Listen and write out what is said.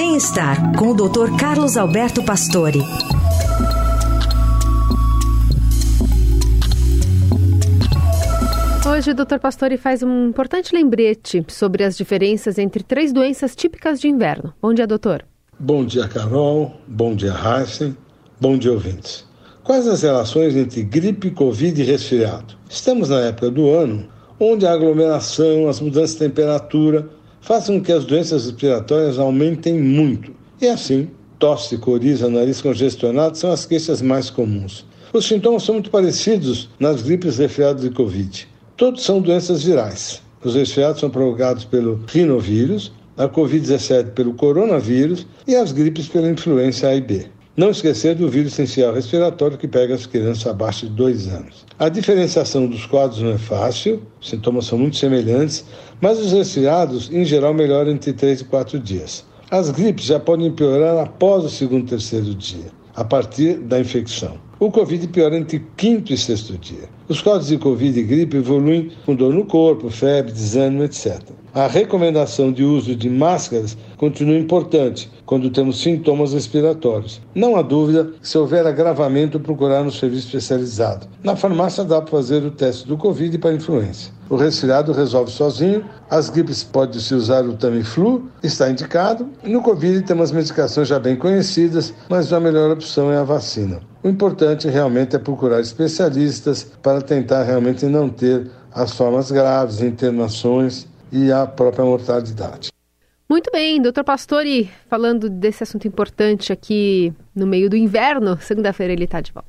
Bem-estar com o Dr. Carlos Alberto Pastore. Hoje o Dr. Pastore faz um importante lembrete sobre as diferenças entre três doenças típicas de inverno. Bom dia, doutor. Bom dia, Carol. Bom dia, Heisen. Bom dia, ouvintes. Quais as relações entre gripe, covid e resfriado? Estamos na época do ano onde a aglomeração, as mudanças de temperatura fazem com que as doenças respiratórias aumentem muito. E assim, tosse, coriza, nariz congestionado são as queixas mais comuns. Os sintomas são muito parecidos nas gripes, resfriados e covid. Todos são doenças virais. Os resfriados são provocados pelo rinovírus, a Covid-17 pelo coronavírus e as gripes pela influenza A e B. Não esquecer do vírus essencial respiratório que pega as crianças abaixo de dois anos. A diferenciação dos quadros não é fácil, os sintomas são muito semelhantes, mas os resfriados, em geral, melhoram entre três e quatro dias. As gripes já podem piorar após o segundo e terceiro dia, a partir da infecção. O Covid piora entre quinto e sexto dia. Os quadros de Covid e gripe evoluem com dor no corpo, febre, desânimo, etc. A recomendação de uso de máscaras continua importante quando temos sintomas respiratórios. Não há dúvida se houver agravamento, procurar no serviço especializado. Na farmácia dá para fazer o teste do Covid para influenza. O resfriado resolve sozinho, as gripes pode se usar o Tamiflu, está indicado. No Covid temos medicações já bem conhecidas, mas a melhor opção é a vacina. O importante realmente é procurar especialistas para tentar realmente não ter as formas graves, internações e a própria mortalidade. Muito bem, doutor Pastore, falando desse assunto importante aqui no meio do inverno, segunda-feira ele está de volta.